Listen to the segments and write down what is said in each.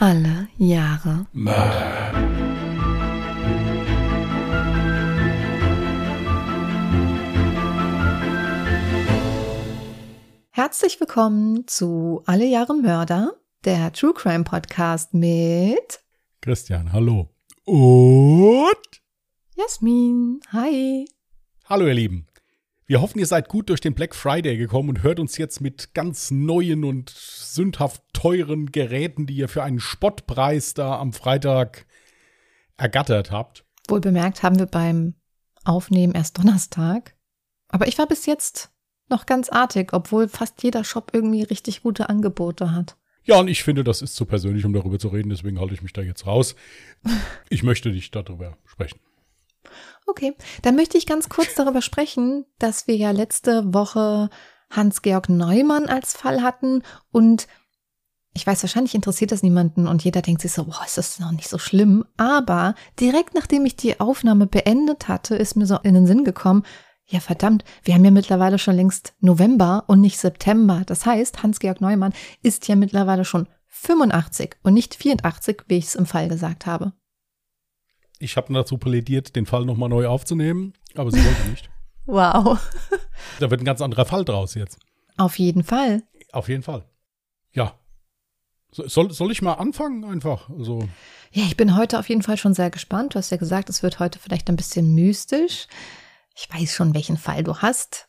Alle Jahre Mörder. Herzlich willkommen zu Alle Jahre Mörder, der True Crime Podcast mit Christian, hallo. Und Jasmin. Hi. hallo ihr Lieben. Wir hoffen, ihr seid gut durch den Black Friday gekommen und hört uns jetzt mit ganz neuen und sündhaft teuren Geräten, die ihr für einen Spottpreis da am Freitag ergattert habt. Wohl bemerkt haben wir beim Aufnehmen erst Donnerstag. Aber ich war bis jetzt noch ganz artig, obwohl fast jeder Shop irgendwie richtig gute Angebote hat. Ja, und ich finde, das ist zu persönlich, um darüber zu reden, deswegen halte ich mich da jetzt raus. Ich möchte nicht darüber sprechen. Okay, dann möchte ich ganz kurz darüber sprechen, dass wir ja letzte Woche Hans-Georg Neumann als Fall hatten und ich weiß, wahrscheinlich interessiert das niemanden und jeder denkt sich so, boah, ist das noch nicht so schlimm. Aber direkt nachdem ich die Aufnahme beendet hatte, ist mir so in den Sinn gekommen, ja verdammt, wir haben ja mittlerweile schon längst November und nicht September. Das heißt, Hans-Georg Neumann ist ja mittlerweile schon 85 und nicht 84, wie ich es im Fall gesagt habe. Ich habe dazu plädiert, den Fall nochmal neu aufzunehmen, aber sie wollte nicht. Wow. Da wird ein ganz anderer Fall draus jetzt. Auf jeden Fall. Auf jeden Fall. Ja. So- Soll, soll ich mal anfangen einfach? Also, Ja, ich bin heute auf jeden Fall schon sehr gespannt. Du hast ja gesagt, es wird heute vielleicht ein bisschen mystisch. Ich weiß schon, welchen Fall du hast.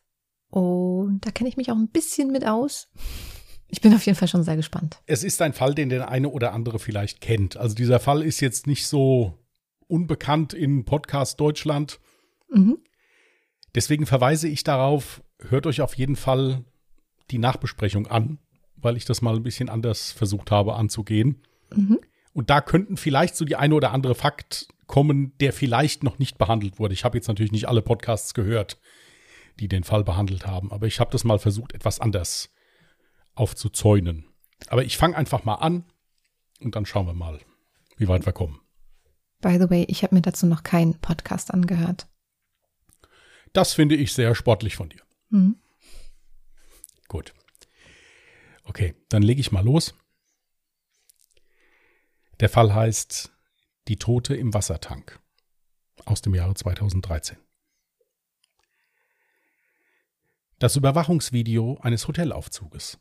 Und da kenne ich mich auch ein bisschen mit aus. Ich bin auf jeden Fall schon sehr gespannt. es ist ein Fall, den der eine oder andere vielleicht kennt. Also dieser Fall ist jetzt nicht so unbekannt in Podcast Deutschland. Mhm. Deswegen verweise ich darauf, hört euch auf jeden Fall die Nachbesprechung an, weil ich das mal ein bisschen anders versucht habe anzugehen. Mhm. Und da könnten vielleicht so die eine oder andere Fakt kommen, der vielleicht noch nicht behandelt wurde. Ich habe jetzt natürlich nicht alle Podcasts gehört, die den Fall behandelt haben, aber ich habe das mal versucht, etwas anders aufzuzäunen. Aber ich fange einfach mal an und dann schauen wir mal, wie weit wir kommen. By the way, ich habe mir dazu noch keinen Podcast angehört. Das finde ich sehr sportlich von dir. Mhm. Gut. Okay, dann lege ich mal los. Der Fall heißt Die Tote im Wassertank aus dem Jahre 2013. Das Überwachungsvideo eines Hotelaufzuges.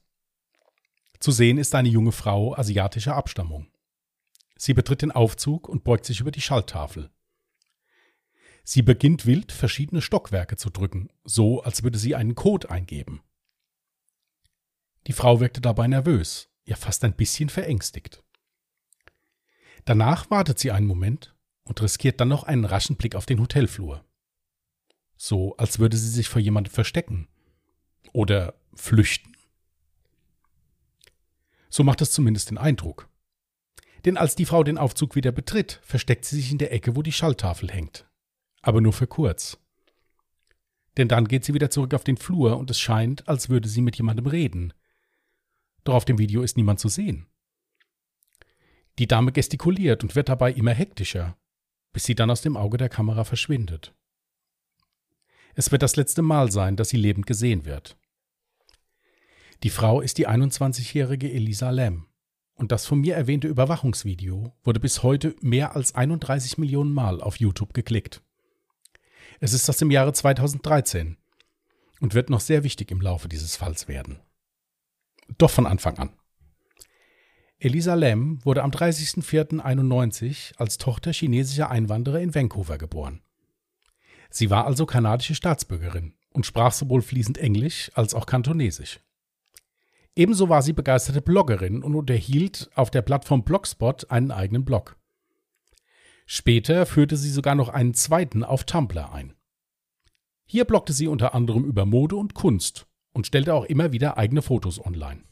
Zu sehen ist eine junge Frau asiatischer Abstammung. Sie betritt den Aufzug und beugt sich über die Schalttafel. Sie beginnt wild verschiedene Stockwerke zu drücken, so als würde sie einen Code eingeben. Die Frau wirkte dabei nervös, ja fast ein bisschen verängstigt. Danach wartet sie einen Moment und riskiert dann noch einen raschen Blick auf den Hotelflur. So als würde sie sich vor jemandem verstecken. Oder flüchten. So macht es zumindest den Eindruck. Denn als die Frau den Aufzug wieder betritt, versteckt sie sich in der Ecke, wo die Schalltafel hängt. Aber nur für kurz. Denn dann geht sie wieder zurück auf den Flur und es scheint, als würde sie mit jemandem reden. Doch auf dem Video ist niemand zu sehen. Die Dame gestikuliert und wird dabei immer hektischer, bis sie dann aus dem Auge der Kamera verschwindet. Es wird das letzte Mal sein, dass sie lebend gesehen wird. Die Frau ist die 21-jährige Elisa Lam. Und das von mir erwähnte Überwachungsvideo wurde bis heute mehr als 31 Millionen Mal auf YouTube geklickt. Es ist aus dem Jahre 2013 und wird noch sehr wichtig im Laufe dieses Falls werden. Doch von Anfang an. Elisa Lam wurde am 30.04.91 als Tochter chinesischer Einwanderer in Vancouver geboren. Sie war also kanadische Staatsbürgerin und sprach sowohl fließend Englisch als auch Kantonesisch. Ebenso war sie begeisterte Bloggerin und unterhielt auf der Plattform Blogspot einen eigenen Blog. Später führte sie sogar noch einen zweiten auf Tumblr ein. Hier bloggte sie unter anderem über Mode und Kunst und stellte auch immer wieder eigene Fotos online.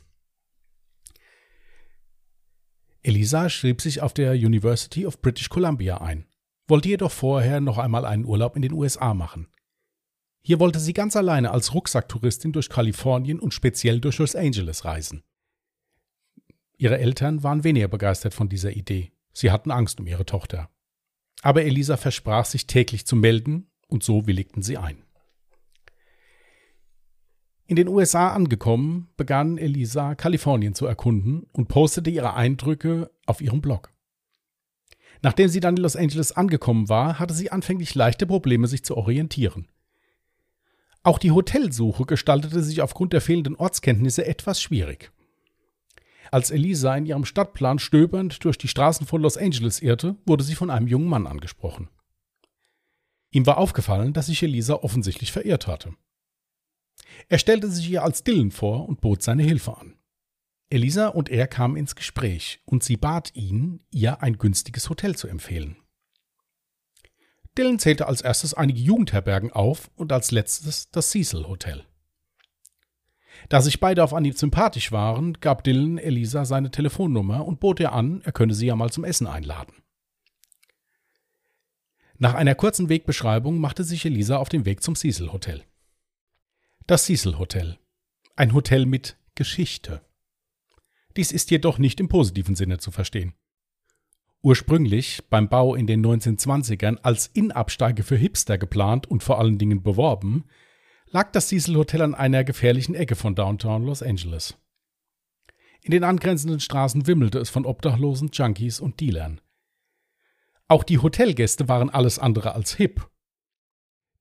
Elisa schrieb sich auf der University of British Columbia ein, wollte jedoch vorher noch einmal einen Urlaub in den USA machen. Hier wollte sie ganz alleine als Rucksacktouristin durch Kalifornien und speziell durch Los Angeles reisen. Ihre Eltern waren weniger begeistert von dieser Idee. Sie hatten Angst um ihre Tochter. Aber Elisa versprach, sich täglich zu melden, und so willigten sie ein. In den USA angekommen, begann Elisa Kalifornien zu erkunden und postete ihre Eindrücke auf ihrem Blog. Nachdem sie dann in Los Angeles angekommen war, hatte sie anfänglich leichte Probleme, sich zu orientieren. Auch die Hotelsuche gestaltete sich aufgrund der fehlenden Ortskenntnisse etwas schwierig. Als Elisa in ihrem Stadtplan stöbernd durch die Straßen von Los Angeles irrte, wurde sie von einem jungen Mann angesprochen. Ihm war aufgefallen, dass sich Elisa offensichtlich verirrt hatte. Er stellte sich ihr als Dylan vor und bot seine Hilfe an. Elisa und er kamen ins Gespräch und sie bat ihn, ihr ein günstiges Hotel zu empfehlen. Dylan zählte als erstes einige Jugendherbergen auf und als letztes das Cecil Hotel. Da sich beide auf Anhieb sympathisch waren, gab Dylan Elisa seine Telefonnummer und bot ihr an, er könne sie ja mal zum Essen einladen. Nach einer kurzen Wegbeschreibung machte sich Elisa auf den Weg zum Cecil Hotel. Das Cecil Hotel. Ein Hotel mit Geschichte. Dies ist jedoch nicht im positiven Sinne zu verstehen. Ursprünglich beim Bau in den 1920ern als Innabsteige für Hipster geplant und vor allen Dingen beworben, lag das Cecil Hotel an einer gefährlichen Ecke von Downtown Los Angeles. In den angrenzenden Straßen wimmelte es von Obdachlosen, Junkies und Dealern. Auch die Hotelgäste waren alles andere als hip.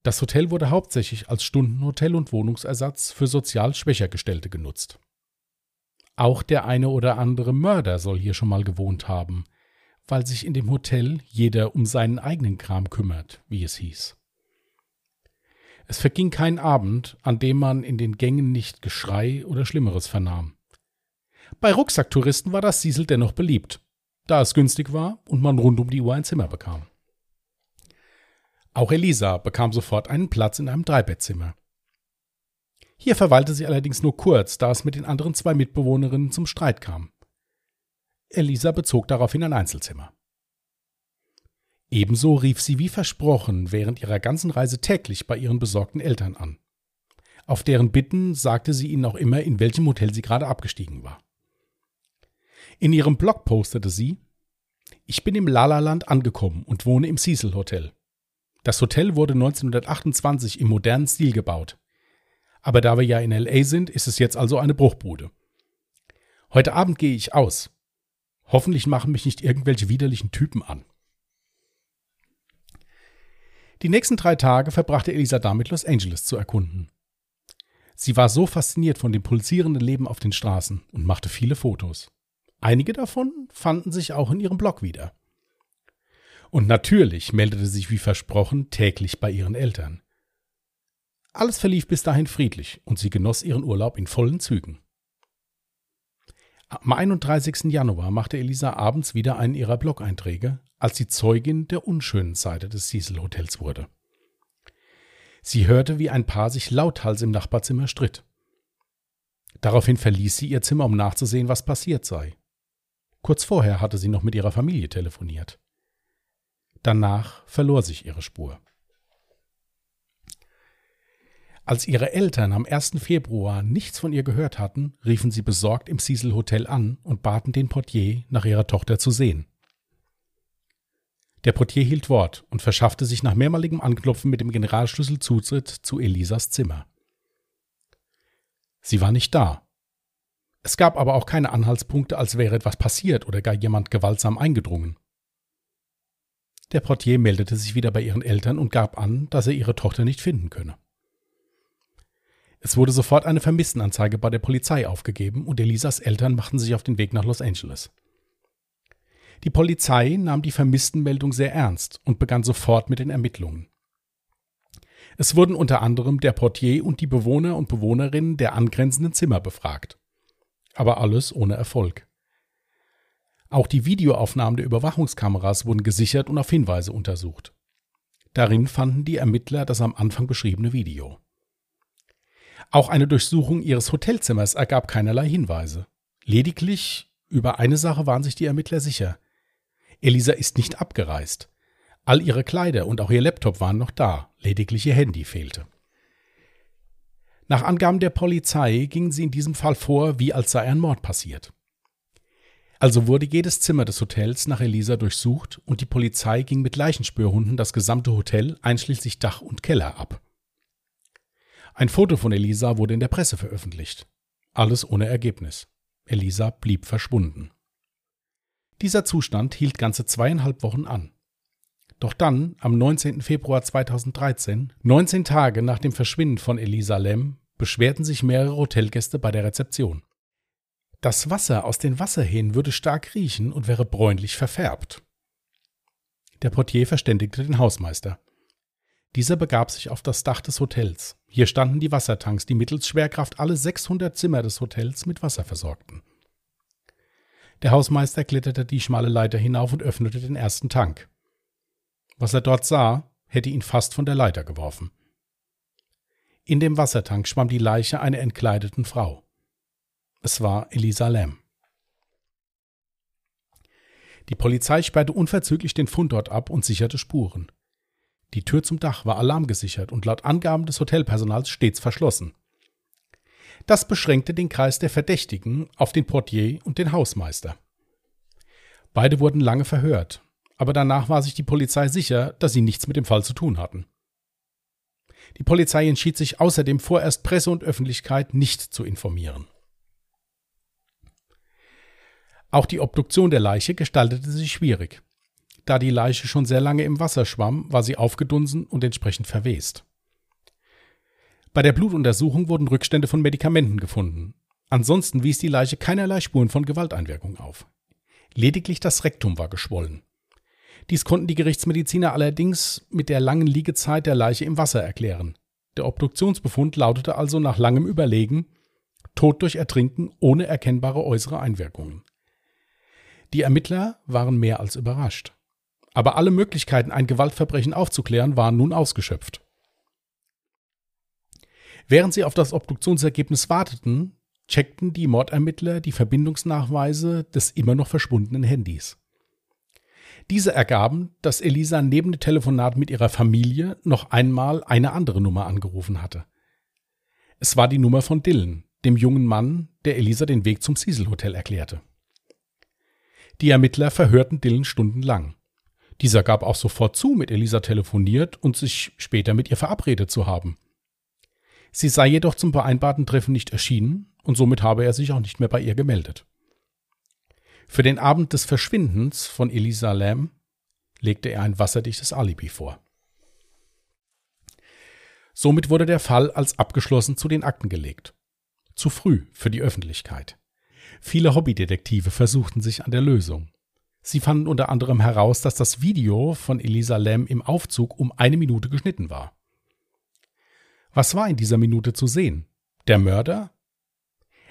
Das Hotel wurde hauptsächlich als Stundenhotel und Wohnungsersatz für sozial schwächer Gestellte genutzt. Auch der eine oder andere Mörder soll hier schon mal gewohnt haben, weil sich in dem Hotel jeder um seinen eigenen Kram kümmert, wie es hieß. Es verging kein Abend, an dem man in den Gängen nicht Geschrei oder Schlimmeres vernahm. Bei Rucksacktouristen war das Siesel dennoch beliebt, da es günstig war und man rund um die Uhr ein Zimmer bekam. Auch Elisa bekam sofort einen Platz in einem Dreibettzimmer. Hier verweilte sie allerdings nur kurz, da es mit den anderen zwei Mitbewohnerinnen zum Streit kam. Elisa bezog daraufhin ein Einzelzimmer. Ebenso rief sie wie versprochen während ihrer ganzen Reise täglich bei ihren besorgten Eltern an. Auf deren Bitten sagte sie ihnen auch immer, in welchem Hotel sie gerade abgestiegen war. In ihrem Blog postete sie, ich bin im Lalaland angekommen und wohne im Cecil Hotel. Das Hotel wurde 1928 im modernen Stil gebaut. Aber da wir ja in LA sind, ist es jetzt also eine Bruchbude. Heute Abend gehe ich aus. Hoffentlich machen mich nicht irgendwelche widerlichen Typen an. Die nächsten drei Tage verbrachte Elisa damit, Los Angeles zu erkunden. Sie war so fasziniert von dem pulsierenden Leben auf den Straßen und machte viele Fotos. Einige davon fanden sich auch in ihrem Blog wieder. Und natürlich meldete sie sich wie versprochen täglich bei ihren Eltern. Alles verlief bis dahin friedlich und sie genoss ihren Urlaub in vollen Zügen. Am 31. Januar machte Elisa abends wieder einen ihrer Blog-Einträge, als sie Zeugin der unschönen Seite des Cecil Hotels wurde. Sie hörte, wie ein Paar sich lauthals im Nachbarzimmer stritt. Daraufhin verließ sie ihr Zimmer, um nachzusehen, was passiert sei. Kurz vorher hatte sie noch mit ihrer Familie telefoniert. Danach verlor sich ihre Spur. Als ihre Eltern am 1. Februar nichts von ihr gehört hatten, riefen sie besorgt im Cecil Hotel an und baten den Portier, nach ihrer Tochter zu sehen. Der Portier hielt Wort und verschaffte sich nach mehrmaligem Anklopfen mit dem Generalschlüssel Zutritt zu Elisas Zimmer. Sie war nicht da. Es gab aber auch keine Anhaltspunkte, als wäre etwas passiert oder gar jemand gewaltsam eingedrungen. Der Portier meldete sich wieder bei ihren Eltern und gab an, dass er ihre Tochter nicht finden könne. Es wurde sofort eine Vermisstenanzeige bei der Polizei aufgegeben und Elisas Eltern machten sich auf den Weg nach Los Angeles. Die Polizei nahm die Vermisstenmeldung sehr ernst und begann sofort mit den Ermittlungen. Es wurden unter anderem der Portier und die Bewohner und Bewohnerinnen der angrenzenden Zimmer befragt. Aber alles ohne Erfolg. Auch die Videoaufnahmen der Überwachungskameras wurden gesichert und auf Hinweise untersucht. Darin fanden die Ermittler das am Anfang beschriebene Video. Auch eine Durchsuchung ihres Hotelzimmers ergab keinerlei Hinweise. Lediglich über eine Sache waren sich die Ermittler sicher. Elisa ist nicht abgereist. All ihre Kleider und auch ihr Laptop waren noch da, lediglich ihr Handy fehlte. Nach Angaben der Polizei gingen sie in diesem Fall vor, wie als sei ein Mord passiert. Also wurde jedes Zimmer des Hotels nach Elisa durchsucht und die Polizei ging mit Leichenspürhunden das gesamte Hotel einschließlich Dach und Keller ab. Ein Foto von Elisa wurde in der Presse veröffentlicht. Alles ohne Ergebnis. Elisa blieb verschwunden. Dieser Zustand hielt ganze zweieinhalb Wochen an. Doch dann, am 19. Februar 2013, 19 Tage nach dem Verschwinden von Elisa Lem, beschwerten sich mehrere Hotelgäste bei der Rezeption. Das Wasser aus den Wasserhähnen würde stark riechen und wäre bräunlich verfärbt. Der Portier verständigte den Hausmeister. Dieser begab sich auf das Dach des Hotels. Hier standen die Wassertanks, die mittels Schwerkraft alle 600 Zimmer des Hotels mit Wasser versorgten. Der Hausmeister kletterte die schmale Leiter hinauf und öffnete den ersten Tank. Was er dort sah, hätte ihn fast von der Leiter geworfen. In dem Wassertank schwamm die Leiche einer entkleideten Frau. Es war Elisa Lam. Die Polizei sperrte unverzüglich den Fundort ab und sicherte Spuren. Die Tür zum Dach war alarmgesichert und laut Angaben des Hotelpersonals stets verschlossen. Das beschränkte den Kreis der Verdächtigen auf den Portier und den Hausmeister. Beide wurden lange verhört, aber danach war sich die Polizei sicher, dass sie nichts mit dem Fall zu tun hatten. Die Polizei entschied sich außerdem vorerst Presse und Öffentlichkeit nicht zu informieren. Auch die Obduktion der Leiche gestaltete sich schwierig. Da die Leiche schon sehr lange im Wasser schwamm, war sie aufgedunsen und entsprechend verwest. Bei der Blutuntersuchung wurden Rückstände von Medikamenten gefunden. Ansonsten wies die Leiche keinerlei Spuren von Gewalteinwirkung auf. Lediglich das Rektum war geschwollen. Dies konnten die Gerichtsmediziner allerdings mit der langen Liegezeit der Leiche im Wasser erklären. Der Obduktionsbefund lautete also nach langem Überlegen Tod durch Ertrinken ohne erkennbare äußere Einwirkungen. Die Ermittler waren mehr als überrascht. Aber alle Möglichkeiten, ein Gewaltverbrechen aufzuklären, waren nun ausgeschöpft. Während sie auf das Obduktionsergebnis warteten, checkten die Mordermittler die Verbindungsnachweise des immer noch verschwundenen Handys. Diese ergaben, dass Elisa neben dem Telefonat mit ihrer Familie noch einmal eine andere Nummer angerufen hatte. Es war die Nummer von Dylan, dem jungen Mann, der Elisa den Weg zum Cecil Hotel erklärte. Die Ermittler verhörten Dylan stundenlang. Dieser gab auch sofort zu, mit Elisa telefoniert und sich später mit ihr verabredet zu haben. Sie sei jedoch zum vereinbarten Treffen nicht erschienen und somit habe er sich auch nicht mehr bei ihr gemeldet. Für den Abend des Verschwindens von Elisa Lam legte er ein wasserdichtes Alibi vor. Somit wurde der Fall als abgeschlossen zu den Akten gelegt. Zu früh für die Öffentlichkeit. Viele Hobbydetektive versuchten sich an der Lösung. Sie fanden unter anderem heraus, dass das Video von Elisa Lam im Aufzug um eine Minute geschnitten war. Was war in dieser Minute zu sehen? Der Mörder?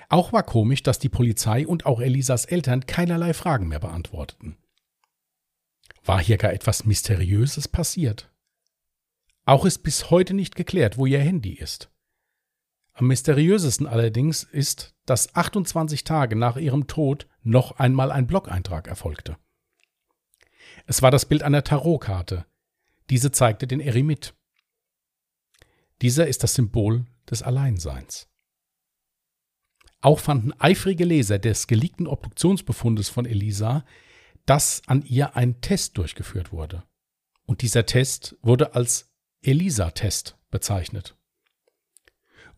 Auch war komisch, dass die Polizei und auch Elisas Eltern keinerlei Fragen mehr beantworteten. War hier gar etwas Mysteriöses passiert? Auch ist bis heute nicht geklärt, wo ihr Handy ist. Am mysteriösesten allerdings ist, dass 28 Tage nach ihrem Tod noch einmal ein Blog-Eintrag erfolgte. Es war das Bild einer Tarotkarte. Diese zeigte den Eremit. Dieser ist das Symbol des Alleinseins. Auch fanden eifrige Leser des geleakten Obduktionsbefundes von Elisa, dass an ihr ein Test durchgeführt wurde. Und dieser Test wurde als Elisa-Test bezeichnet.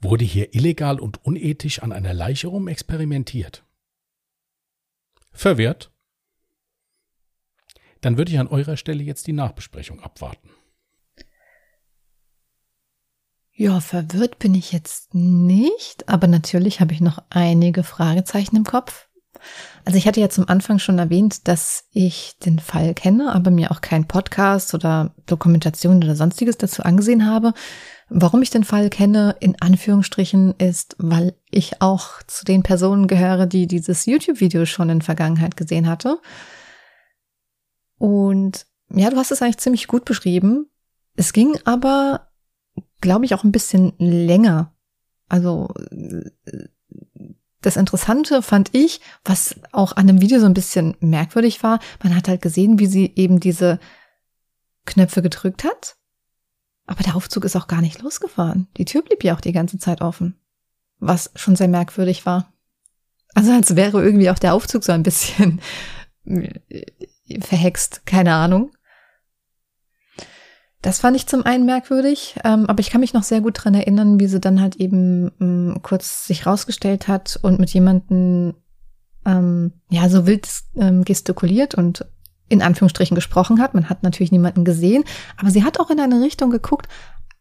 Wurde hier illegal und unethisch an einer Leiche rum experimentiert? Verwirrt? Dann würde ich an eurer Stelle jetzt die Nachbesprechung abwarten. Ja, verwirrt bin ich jetzt nicht, aber natürlich habe ich noch einige Fragezeichen im Kopf. Also ich hatte ja zum Anfang schon erwähnt, dass ich den Fall kenne, aber mir auch keinen Podcast oder Dokumentation oder sonstiges dazu angesehen habe. Warum ich den Fall kenne, in Anführungsstrichen, ist, weil ich auch zu den Personen gehöre, die dieses YouTube-Video schon in Vergangenheit gesehen hatte. Und ja, du hast es eigentlich ziemlich gut beschrieben. Es ging aber glaube ich, auch ein bisschen länger. Also das Interessante fand ich, was auch an dem Video so ein bisschen merkwürdig war, man hat halt gesehen, wie sie eben diese Knöpfe gedrückt hat. Aber der Aufzug ist auch gar nicht losgefahren. Die Tür blieb ja auch die ganze Zeit offen. Was schon sehr merkwürdig war. Also als wäre irgendwie auch der Aufzug so ein bisschen verhext. Keine Ahnung. Das fand ich zum einen merkwürdig, ähm, aber ich kann mich noch sehr gut dran erinnern, wie sie dann halt eben ähm, kurz sich rausgestellt hat und mit jemandem ähm, ja so wild ähm, gestikuliert und in Anführungsstrichen gesprochen hat. Man hat natürlich niemanden gesehen, aber sie hat auch in eine Richtung geguckt,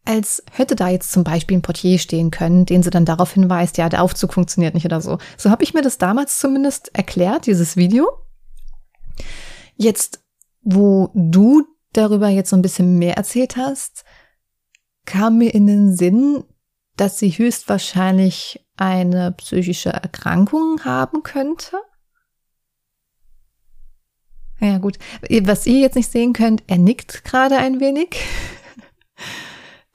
als hätte da jetzt zum Beispiel ein Portier stehen können, den sie dann darauf hinweist, ja, der Aufzug funktioniert nicht oder so. So habe ich mir das damals zumindest erklärt, dieses Video. Jetzt, wo du darüber jetzt so ein bisschen mehr erzählt hast, kam mir in den Sinn, dass sie höchstwahrscheinlich eine psychische Erkrankung haben könnte. Ja, gut. Was ihr jetzt nicht sehen könnt, er nickt gerade ein wenig.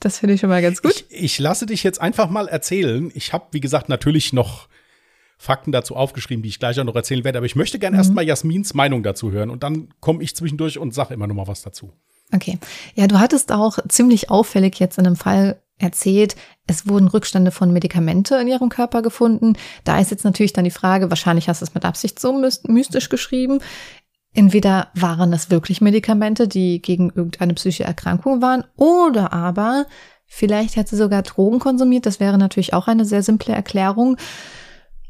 Das finde ich schon mal ganz gut. Ich, ich, lasse dich jetzt einfach mal erzählen. Ich habe, wie gesagt, natürlich noch Fakten dazu aufgeschrieben, die ich gleich auch noch erzählen werde. Aber ich möchte gerne mhm. erstmal Jasmins Meinung dazu hören und dann komme ich zwischendurch und sage immer noch mal was dazu. Okay. Ja, du hattest auch ziemlich auffällig jetzt in einem Fall erzählt, es wurden Rückstände von Medikamente in ihrem Körper gefunden. Da ist jetzt natürlich dann die Frage, wahrscheinlich hast du es mit Absicht so mystisch geschrieben. Entweder waren es wirklich Medikamente, die gegen irgendeine psychische Erkrankung waren, oder aber vielleicht hat sie sogar Drogen konsumiert. Das wäre natürlich auch eine sehr simple Erklärung.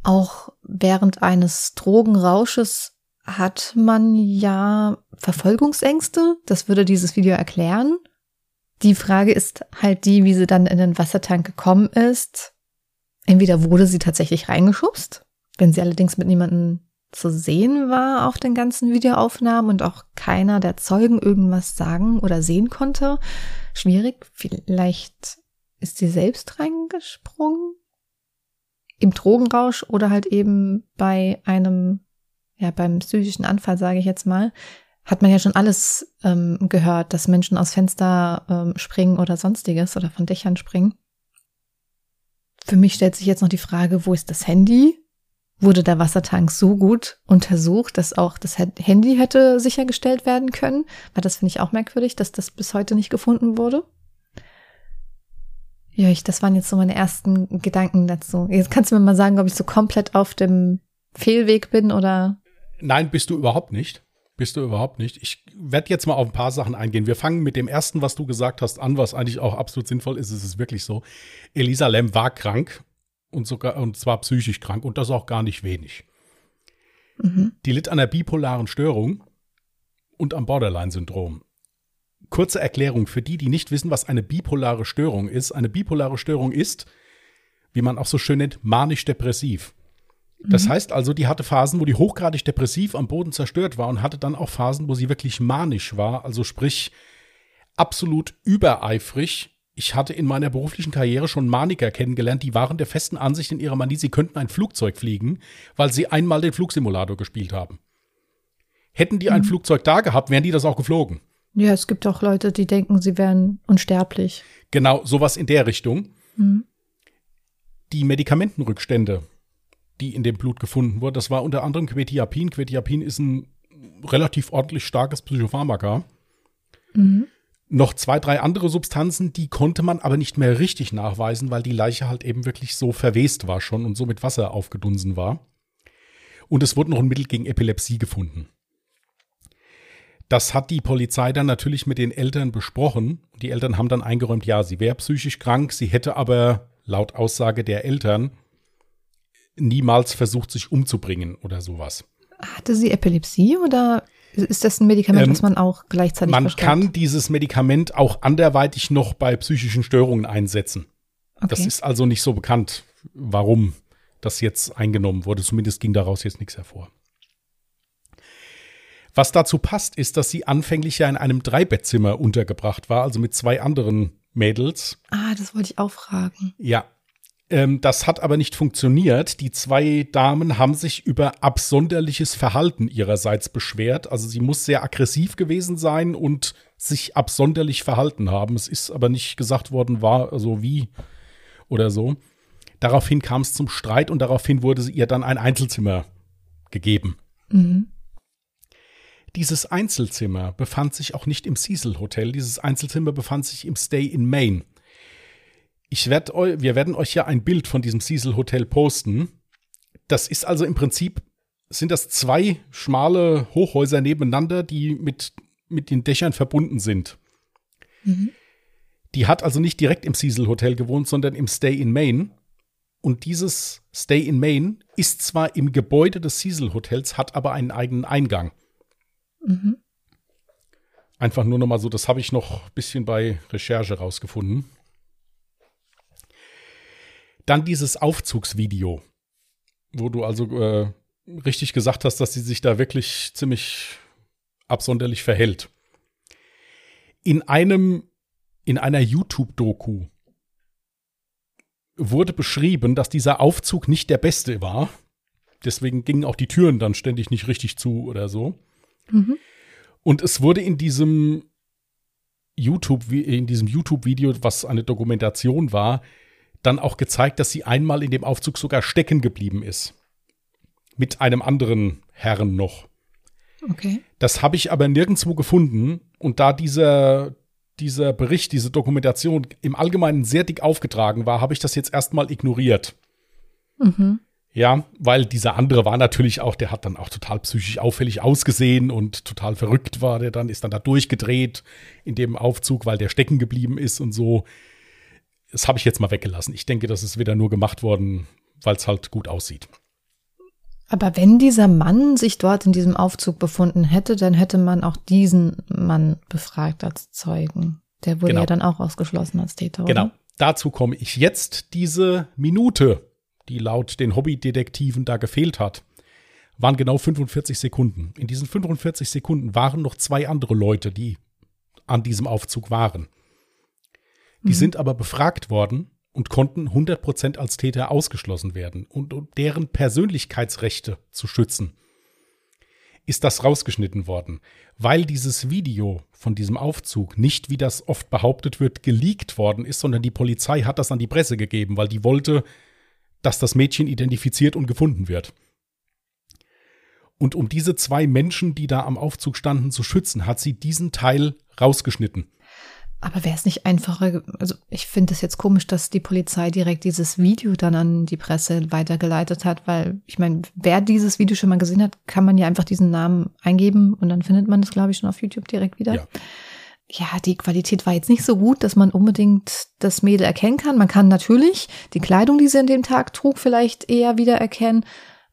Auch während eines Drogenrausches hat man ja Verfolgungsängste. Das würde dieses Video erklären. Die Frage ist halt die, wie sie dann in den Wassertank gekommen ist. Entweder wurde sie tatsächlich reingeschubst, wenn sie allerdings mit niemandem zu sehen war auf den ganzen Videoaufnahmen und auch keiner der Zeugen irgendwas sagen oder sehen konnte. Schwierig. Vielleicht ist sie selbst reingesprungen im Drogenrausch oder halt eben bei einem, ja, beim psychischen Anfall, sage ich jetzt mal, hat man ja schon alles ähm, gehört, dass Menschen aus Fenster ähm, springen oder sonstiges oder von Dächern springen. Für mich stellt sich jetzt noch die Frage, wo ist das Handy? Wurde der Wassertank so gut untersucht, dass auch das Handy hätte sichergestellt werden können? Weil das finde ich auch merkwürdig, dass das bis heute nicht gefunden wurde. Ja, ich, das waren jetzt so meine ersten Gedanken dazu. Jetzt kannst du mir mal sagen, ob ich so komplett auf dem Fehlweg bin oder. Nein, bist du überhaupt nicht. Bist du überhaupt nicht. Ich werde jetzt mal auf ein paar Sachen eingehen. Wir fangen mit dem ersten, was du gesagt hast, an, was eigentlich auch absolut sinnvoll ist. Es ist wirklich so. Elisa Lem war krank und sogar, und zwar psychisch krank und das auch gar nicht wenig. Mhm. Die litt an einer bipolaren Störung und am Borderline-Syndrom kurze Erklärung für die, die nicht wissen, was eine bipolare Störung ist. Eine bipolare Störung ist, wie man auch so schön nennt, manisch-depressiv. Das mhm. heißt also, die hatte Phasen, wo die hochgradig depressiv am Boden zerstört war und hatte dann auch Phasen, wo sie wirklich manisch war, also sprich absolut übereifrig. Ich hatte in meiner beruflichen Karriere schon Maniker kennengelernt, die waren der festen Ansicht in ihrer Manie, sie könnten ein Flugzeug fliegen, weil sie einmal den Flugsimulator gespielt haben. Hätten die ein mhm. Flugzeug da gehabt, wären die das auch geflogen. Ja, es gibt auch Leute, die denken, sie wären unsterblich. Genau, sowas in der Richtung. Mhm. Die Medikamentenrückstände, die in dem Blut gefunden wurden, das war unter anderem Quetiapin. Quetiapin ist ein relativ ordentlich starkes Psychopharmaka. Mhm. Noch zwei, drei andere Substanzen, die konnte man aber nicht mehr richtig nachweisen, weil die Leiche halt eben wirklich so verwest war schon und so mit Wasser aufgedunsen war. Und es wurde noch ein Mittel gegen Epilepsie gefunden. Das hat die Polizei dann natürlich mit den Eltern besprochen. Die Eltern haben dann eingeräumt, ja, sie wäre psychisch krank, sie hätte aber laut Aussage der Eltern niemals versucht, sich umzubringen oder sowas. Hatte sie Epilepsie oder ist das ein Medikament, ähm, was man auch gleichzeitig Man verstärkt? kann dieses Medikament auch anderweitig noch bei psychischen Störungen einsetzen. Okay. Das ist also nicht so bekannt, warum das jetzt eingenommen wurde. Zumindest ging daraus jetzt nichts hervor. Was dazu passt, ist, dass sie anfänglich ja in einem Dreibettzimmer untergebracht war, also mit zwei anderen Mädels. Ah, das wollte ich auch fragen. Ja. Ähm, das hat aber nicht funktioniert. Die zwei Damen haben sich über absonderliches Verhalten ihrerseits beschwert. Also sie muss sehr aggressiv gewesen sein und sich absonderlich verhalten haben. Es ist aber nicht gesagt worden, war also wie oder so. Daraufhin kam es zum Streit und daraufhin wurde ihr dann ein Einzelzimmer gegeben. Mhm. Dieses Einzelzimmer befand sich auch nicht im Cecil Hotel. Dieses Einzelzimmer befand sich im Stay in Maine. Ich werd wir werden euch ja ein Bild von diesem Cecil Hotel posten. Das ist also im Prinzip, sind das zwei schmale Hochhäuser nebeneinander, die mit, mit den Dächern verbunden sind. Mhm. Die hat also nicht direkt im Cecil Hotel gewohnt, sondern im Stay in Maine. Und dieses Stay in Maine ist zwar im Gebäude des Cecil Hotels, hat aber einen eigenen Eingang. Mhm. Einfach nur noch mal so, das habe ich noch ein bisschen bei Recherche rausgefunden. Dann dieses Aufzugsvideo, wo du also äh, richtig gesagt hast, dass sie sich da wirklich ziemlich absonderlich verhält. In einem, in einer YouTube-Doku wurde beschrieben, dass dieser Aufzug nicht der beste war. Deswegen gingen auch die Türen dann ständig nicht richtig zu oder so. Mhm. Und es wurde in diesem YouTube, in diesem YouTube-Video, was eine Dokumentation war, dann auch gezeigt, dass sie einmal in dem Aufzug sogar stecken geblieben ist. Mit einem anderen Herrn noch. Okay. Das habe ich aber nirgendwo gefunden. Und da dieser, dieser Bericht, diese Dokumentation im Allgemeinen sehr dick aufgetragen war, habe ich das jetzt erstmal ignoriert. Mhm. Ja, weil dieser andere war natürlich auch, der hat dann auch total psychisch auffällig ausgesehen und total verrückt war. Der dann ist dann da durchgedreht in dem Aufzug, weil der stecken geblieben ist und so. Das habe ich jetzt mal weggelassen. Ich denke, das ist wieder nur gemacht worden, weil es halt gut aussieht. Aber wenn dieser Mann sich dort in diesem Aufzug befunden hätte, dann hätte man auch diesen Mann befragt als Zeugen. Der wurde genau. ja dann auch ausgeschlossen als Täter. Genau. Oder? Dazu komme ich jetzt. Diese Minute, die laut den Hobbydetektiven da gefehlt hat, waren genau 45 Sekunden. In diesen 45 Sekunden waren noch zwei andere Leute, die an diesem Aufzug waren. Die mhm. sind aber befragt worden und konnten 100% als Täter ausgeschlossen werden. Und um deren Persönlichkeitsrechte zu schützen, ist das rausgeschnitten worden, weil dieses Video von diesem Aufzug nicht, wie das oft behauptet wird, geleakt worden ist, sondern die Polizei hat das an die Presse gegeben, weil die wollte, dass das Mädchen identifiziert und gefunden wird. Und um diese zwei Menschen, die da am Aufzug standen, zu schützen, hat sie diesen Teil rausgeschnitten. Aber wäre es nicht einfacher, also ich finde es jetzt komisch, dass die Polizei direkt dieses Video dann an die Presse weitergeleitet hat, weil ich meine, wer dieses Video schon mal gesehen hat, kann man ja einfach diesen Namen eingeben und dann findet man das, glaube ich, schon auf YouTube direkt wieder. Ja. ja, die Qualität war jetzt nicht so gut, dass man unbedingt das Mädel erkennen kann. Man kann natürlich die Kleidung, die sie an dem Tag trug, vielleicht eher wiedererkennen.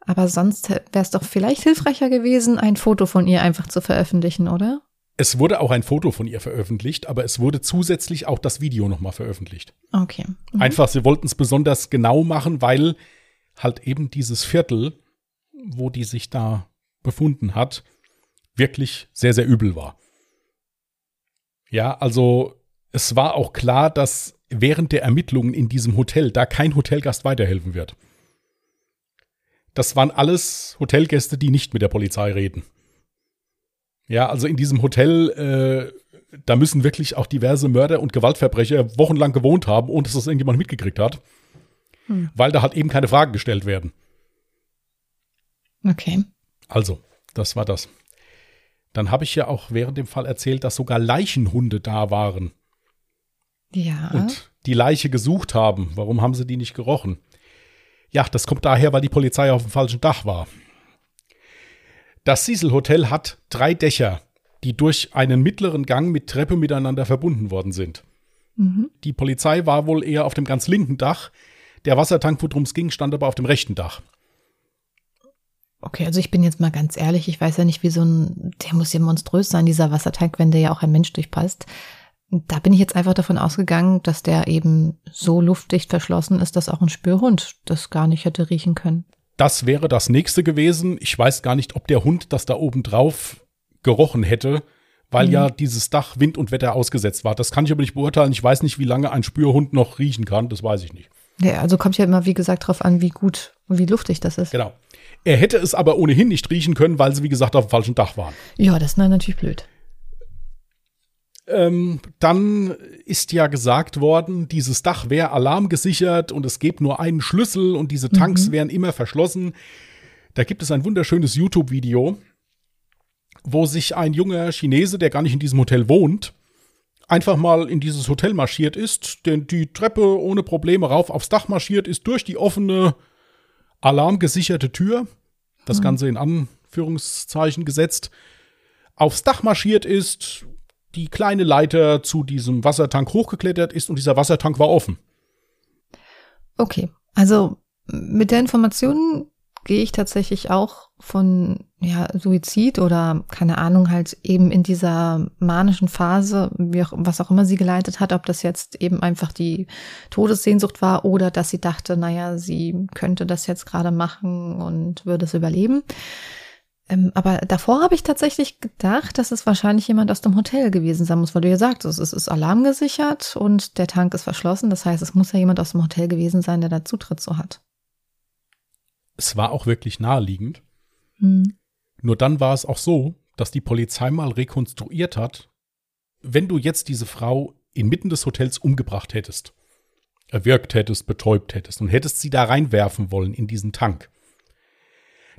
Aber sonst wäre es doch vielleicht hilfreicher gewesen, ein Foto von ihr einfach zu veröffentlichen, oder? Es wurde auch ein Foto von ihr veröffentlicht, aber es wurde zusätzlich auch das Video nochmal veröffentlicht. Okay. Mhm. Einfach, sie wollten es besonders genau machen, weil halt eben dieses Viertel, wo die sich da befunden hat, wirklich sehr, sehr übel war. Ja, also es war auch klar, dass während der Ermittlungen in diesem Hotel da kein Hotelgast weiterhelfen wird. Das waren alles Hotelgäste, die nicht mit der Polizei reden. Ja, also in diesem Hotel, äh, da müssen wirklich auch diverse Mörder und Gewaltverbrecher wochenlang gewohnt haben, ohne dass das irgendjemand mitgekriegt hat. Hm. Weil da halt eben keine Fragen gestellt werden. Okay. Also, das war das. Dann habe ich ja auch während dem Fall erzählt, dass sogar Leichenhunde da waren. Ja. Und die Leiche gesucht haben. Warum haben sie die nicht gerochen? Ja, das kommt daher, weil die Polizei auf dem falschen Dach war. Das Cecil Hotel hat drei Dächer, die durch einen mittleren Gang mit Treppe miteinander verbunden worden sind. Mhm. Die Polizei war wohl eher auf dem ganz linken Dach. Der Wassertank, worum es ging, stand aber auf dem rechten Dach. Okay, also ich bin jetzt mal ganz ehrlich, ich weiß ja nicht, wie so ein, der muss ja monströs sein, dieser Wassertank, wenn der ja auch ein Mensch durchpasst. Da bin ich jetzt einfach davon ausgegangen, dass der eben so luftdicht verschlossen ist, dass auch ein Spürhund das gar nicht hätte riechen können. Das wäre das nächste gewesen. Ich weiß gar nicht, ob der Hund das da oben drauf gerochen hätte, weil mhm. ja dieses Dach Wind und Wetter ausgesetzt war. Das kann ich aber nicht beurteilen. Ich weiß nicht, wie lange ein Spürhund noch riechen kann. Das weiß ich nicht. Ja, also kommt ja immer, wie gesagt, darauf an, wie gut und wie luftig das ist. Genau. Er hätte es aber ohnehin nicht riechen können, weil sie, wie gesagt, auf dem falschen Dach waren. Ja, das ist natürlich blöd. Ähm, dann ist ja gesagt worden, dieses Dach wäre alarmgesichert und es gibt nur einen Schlüssel und diese Tanks mhm. wären immer verschlossen. Da gibt es ein wunderschönes YouTube-Video, wo sich ein junger Chinese, der gar nicht in diesem Hotel wohnt, einfach mal in dieses Hotel marschiert ist, denn die Treppe ohne Probleme rauf aufs Dach marschiert ist, durch die offene, alarmgesicherte Tür, das mhm. Ganze in Anführungszeichen gesetzt, aufs Dach marschiert ist, die kleine Leiter zu diesem Wassertank hochgeklettert ist und dieser Wassertank war offen. Okay, also mit der Information gehe ich tatsächlich auch von ja, Suizid oder keine Ahnung, halt eben in dieser manischen Phase, auch, was auch immer sie geleitet hat, ob das jetzt eben einfach die Todessehnsucht war oder dass sie dachte, naja, sie könnte das jetzt gerade machen und würde es überleben. Ähm, aber davor habe ich tatsächlich gedacht, dass es wahrscheinlich jemand aus dem Hotel gewesen sein muss, weil du ja sagtest, es ist alarmgesichert und der Tank ist verschlossen. Das heißt, es muss ja jemand aus dem Hotel gewesen sein, der da Zutritt so hat. Es war auch wirklich naheliegend. Hm. Nur dann war es auch so, dass die Polizei mal rekonstruiert hat, wenn du jetzt diese Frau inmitten des Hotels umgebracht hättest, erwürgt hättest, betäubt hättest und hättest sie da reinwerfen wollen in diesen Tank,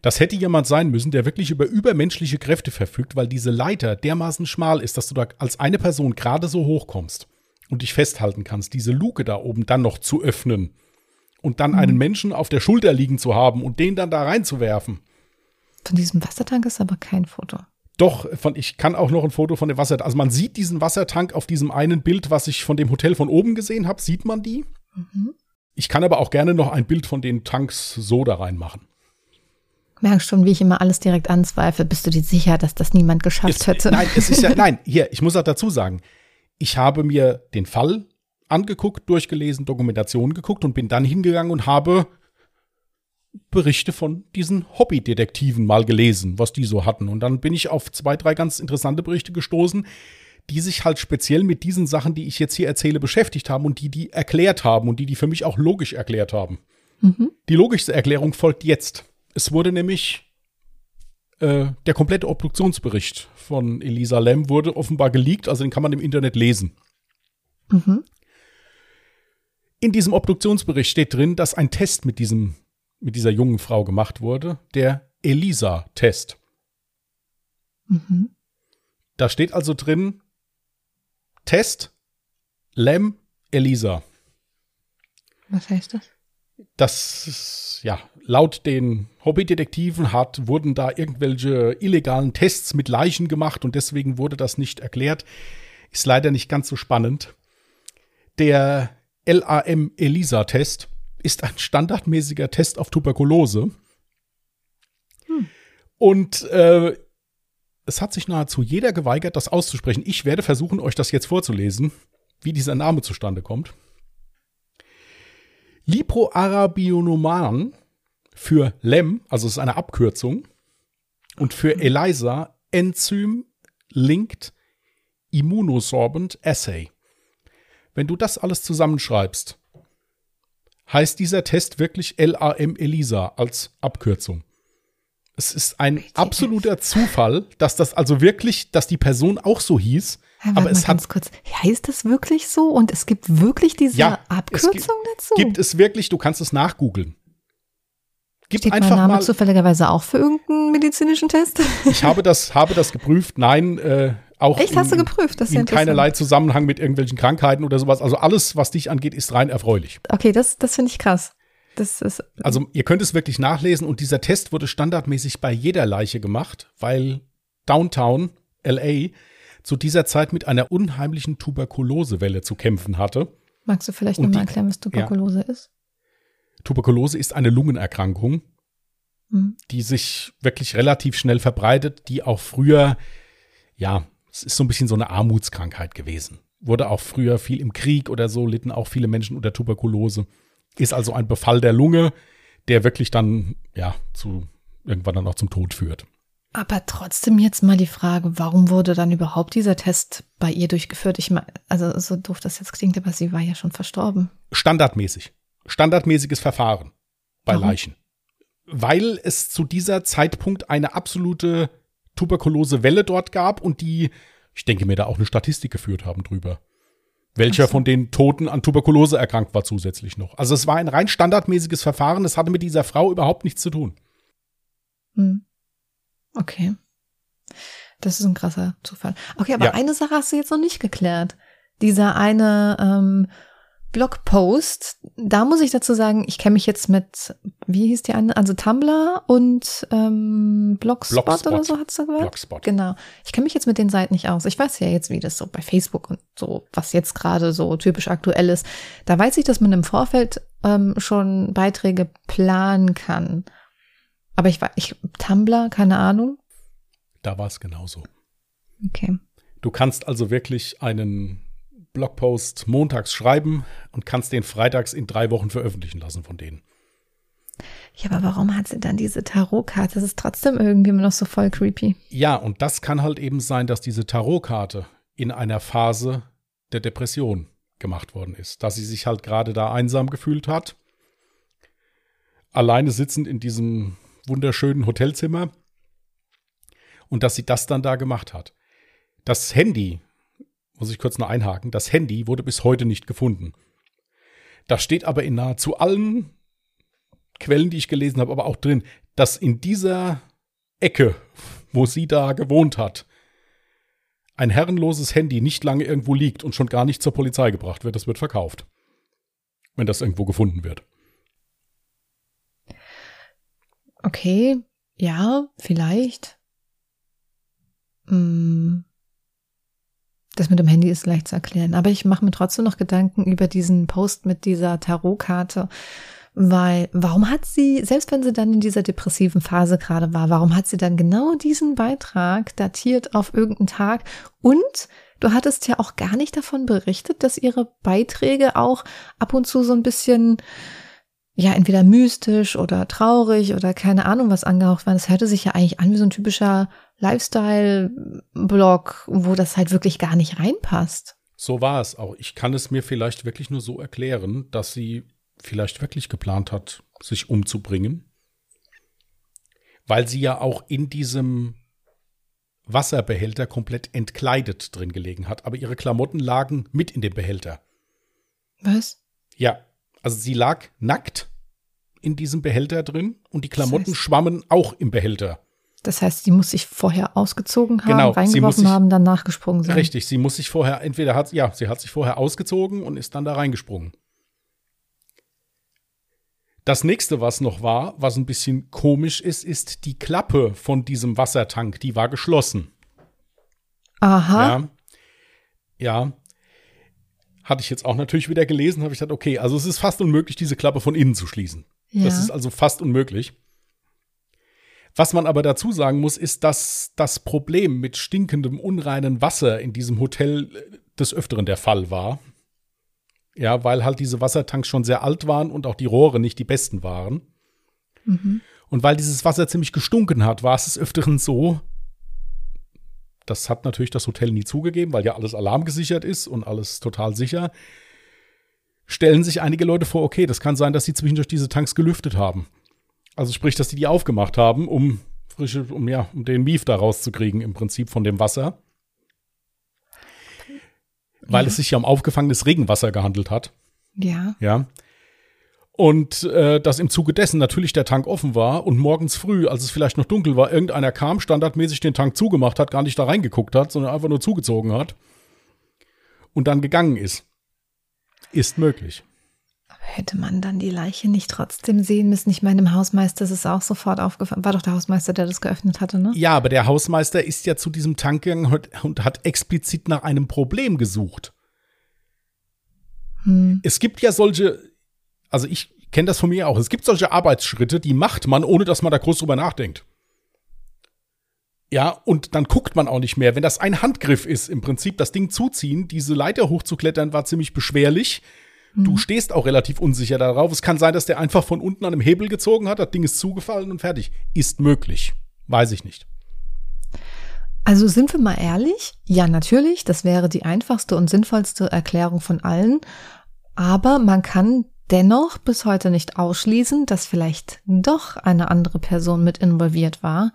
das hätte jemand sein müssen, der wirklich über übermenschliche Kräfte verfügt, weil diese Leiter dermaßen schmal ist, dass du da als eine Person gerade so hochkommst und dich festhalten kannst, diese Luke da oben dann noch zu öffnen und dann mhm. einen Menschen auf der Schulter liegen zu haben und den dann da reinzuwerfen. Von diesem Wassertank ist aber kein Foto. Doch, von, ich kann auch noch ein Foto von dem Wassertank. Also man sieht diesen Wassertank auf diesem einen Bild, was ich von dem Hotel von oben gesehen habe, sieht man die. Mhm. Ich kann aber auch gerne noch ein Bild von den Tanks so da reinmachen. Merkst schon, wie ich immer alles direkt anzweifle. Bist du dir sicher, dass das niemand geschafft es, hätte? Nein, es ist ja, nein, hier, ich muss auch dazu sagen, ich habe mir den Fall angeguckt, durchgelesen, Dokumentationen geguckt und bin dann hingegangen und habe Berichte von diesen Hobbydetektiven mal gelesen, was die so hatten. Und dann bin ich auf zwei, drei ganz interessante Berichte gestoßen, die sich halt speziell mit diesen Sachen, die ich jetzt hier erzähle, beschäftigt haben und die die erklärt haben und die die für mich auch logisch erklärt haben. Mhm. Die logischste Erklärung folgt jetzt. Es wurde nämlich äh, der komplette Obduktionsbericht von Elisa Lam wurde offenbar geleakt, also den kann man im Internet lesen. Mhm. In diesem Obduktionsbericht steht drin, dass ein Test mit diesem mit dieser jungen Frau gemacht wurde, der Elisa-Test. Mhm. Da steht also drin Test Lem Elisa. Was heißt das? Das ja, laut den Hobbydetektiven hat, wurden da irgendwelche illegalen Tests mit Leichen gemacht und deswegen wurde das nicht erklärt. Ist leider nicht ganz so spannend. Der LAM ELISA-Test ist ein standardmäßiger Test auf Tuberkulose. Hm. Und äh, es hat sich nahezu jeder geweigert, das auszusprechen. Ich werde versuchen, euch das jetzt vorzulesen, wie dieser Name zustande kommt. Lipoarabionoman für LEM, also es ist eine Abkürzung, und für. ELISA Enzym Linked Immunosorbent Assay. Wenn du das alles zusammenschreibst, heißt dieser Test wirklich LAM ELISA als Abkürzung. Es ist ein absoluter Zufall, dass das also wirklich, dass die Person auch so hieß. Ja, aber es hat kurz, heißt das wirklich so und es gibt wirklich diese ja, Abkürzung gibt, dazu? Gibt es wirklich, du kannst es nachgoogeln. Gibt Steht einfach mein Name mal, zufälligerweise auch für irgendeinen medizinischen Test? Ich habe das, habe das geprüft. Nein, äh, auch Echt, hast du geprüft? Das ist in keinerlei Zusammenhang mit irgendwelchen Krankheiten oder sowas. Also alles, was dich angeht, ist rein erfreulich. Okay, das, das finde ich krass. Das ist also ihr könnt es wirklich nachlesen und dieser Test wurde standardmäßig bei jeder Leiche gemacht, weil Downtown LA zu dieser Zeit mit einer unheimlichen Tuberkulosewelle zu kämpfen hatte. Magst du vielleicht nochmal erklären, was Tuberkulose ja. ist? Tuberkulose ist eine Lungenerkrankung, mhm. die sich wirklich relativ schnell verbreitet, die auch früher, ja, es ist so ein bisschen so eine Armutskrankheit gewesen. Wurde auch früher viel im Krieg oder so, litten auch viele Menschen unter Tuberkulose. Ist also ein Befall der Lunge, der wirklich dann, ja, zu, irgendwann dann auch zum Tod führt. Aber trotzdem jetzt mal die Frage, warum wurde dann überhaupt dieser Test bei ihr durchgeführt? Ich meine, also so doof das jetzt klingt, aber sie war ja schon verstorben. Standardmäßig. Standardmäßiges Verfahren bei warum? Leichen. Weil es zu dieser Zeitpunkt eine absolute Tuberkulosewelle dort gab und die, ich denke mir, da auch eine Statistik geführt haben drüber. Welcher so. von den Toten an Tuberkulose erkrankt war zusätzlich noch. Also es war ein rein standardmäßiges Verfahren, das hatte mit dieser Frau überhaupt nichts zu tun. Hm. Okay. Das ist ein krasser Zufall. Okay, aber ja. eine Sache hast du jetzt noch nicht geklärt. Dieser eine ähm, Blogpost. Da muss ich dazu sagen, ich kenne mich jetzt mit, wie hieß die andere, also Tumblr und ähm, Blogspot, Blogspot. oder so hat's da gesagt. Blogspot. Genau. Ich kenne mich jetzt mit den Seiten nicht aus. Ich weiß ja jetzt, wie das so bei Facebook und so, was jetzt gerade so typisch aktuell ist. Da weiß ich, dass man im Vorfeld ähm, schon Beiträge planen kann. Aber ich war, ich, Tumblr, keine Ahnung. Da war es genauso. Okay. Du kannst also wirklich einen Blogpost montags schreiben und kannst den freitags in drei Wochen veröffentlichen lassen von denen. Ja, aber warum hat sie dann diese Tarotkarte? Das ist trotzdem irgendwie immer noch so voll creepy. Ja, und das kann halt eben sein, dass diese Tarotkarte in einer Phase der Depression gemacht worden ist. Dass sie sich halt gerade da einsam gefühlt hat. Alleine sitzend in diesem wunderschönen Hotelzimmer. Und dass sie das dann da gemacht hat. Das Handy, muss ich kurz noch einhaken, das Handy wurde bis heute nicht gefunden. Das steht aber in nahezu allen Quellen, die ich gelesen habe, aber auch drin, dass in dieser Ecke, wo sie da gewohnt hat, ein herrenloses Handy nicht lange irgendwo liegt und schon gar nicht zur Polizei gebracht wird. Das wird verkauft. Wenn das irgendwo gefunden wird. Okay, ja, vielleicht. Hm. Das mit dem Handy ist leicht zu erklären. Aber ich mache mir trotzdem noch Gedanken über diesen Post mit dieser Tarotkarte. Weil, warum hat sie, selbst wenn sie dann in dieser depressiven Phase gerade war, warum hat sie dann genau diesen Beitrag datiert auf irgendeinen Tag? Und du hattest ja auch gar nicht davon berichtet, dass ihre Beiträge auch ab und zu so ein bisschen, ja, entweder mystisch oder traurig oder keine Ahnung was angehaucht waren. Das hörte sich ja eigentlich an wie so ein typischer Lifestyle-Blog, wo das halt wirklich gar nicht reinpasst. So war es auch. Ich kann es mir vielleicht wirklich nur so erklären, dass sie vielleicht wirklich geplant hat, sich umzubringen, weil sie ja auch in diesem Wasserbehälter komplett entkleidet drin gelegen hat, aber ihre Klamotten lagen mit in dem Behälter. Was? Ja, also sie lag nackt in diesem Behälter drin und die Klamotten Das heißt- schwammen auch im Behälter. Das heißt, sie muss sich vorher ausgezogen haben, Genau, reingeworfen sich- haben, dann nachgesprungen sein. Richtig, sie muss sich vorher, entweder hat, ja, sie hat sich vorher ausgezogen und ist dann da reingesprungen. Das nächste, was noch war, was ein bisschen komisch ist, ist die Klappe von diesem Wassertank. Die war geschlossen. Aha. Ja. Ja. Hatte ich jetzt auch natürlich wieder gelesen, habe ich gedacht, okay, also es ist fast unmöglich, diese Klappe von innen zu schließen. Ja. Das ist also fast unmöglich. Was man aber dazu sagen muss, ist, dass das Problem mit stinkendem, unreinen Wasser in diesem Hotel äh, des Öfteren der Fall war. Ja, weil halt diese Wassertanks schon sehr alt waren und auch die Rohre nicht die besten waren. Mhm. Und weil dieses Wasser ziemlich gestunken hat, war es des Öfteren so, das hat natürlich das Hotel nie zugegeben, weil ja alles alarmgesichert ist und alles total sicher. Stellen sich einige Leute vor, okay, das kann sein, dass sie zwischendurch diese Tanks gelüftet haben. Also sprich, dass die die aufgemacht haben, um frische, um ja, um den Mief da rauszukriegen im Prinzip von dem Wasser. Weil Ja. es sich ja um aufgefangenes Regenwasser gehandelt hat. Ja. Ja. Und äh, dass im Zuge dessen natürlich der Tank offen war und morgens früh, als es vielleicht noch dunkel war, irgendeiner kam, standardmäßig den Tank zugemacht hat, gar nicht da reingeguckt hat, sondern einfach nur zugezogen hat und dann gegangen ist. Ist möglich. Aber hätte man dann die Leiche nicht trotzdem sehen müssen? Ich meine, dem Hausmeister ist es auch sofort aufgefallen. War doch der Hausmeister, der das geöffnet hatte, ne? Ja, aber der Hausmeister ist ja zu diesem Tank gegangen und- und hat explizit nach einem Problem gesucht. Hm. Es gibt ja solche, also ich kenne das von mir auch, es gibt solche Arbeitsschritte, die macht man, ohne dass man da groß drüber nachdenkt. Ja, und dann guckt man auch nicht mehr. Wenn das ein Handgriff ist, im Prinzip das Ding zuziehen, diese Leiter hochzuklettern, war ziemlich beschwerlich. Du stehst auch relativ unsicher darauf. Es kann sein, dass der einfach von unten an einem Hebel gezogen hat, das Ding ist zugefallen und fertig. Ist möglich. Weiß ich nicht. Also sind wir mal ehrlich? Ja, natürlich, das wäre die einfachste und sinnvollste Erklärung von allen. Aber man kann dennoch bis heute nicht ausschließen, dass vielleicht doch eine andere Person mit involviert war,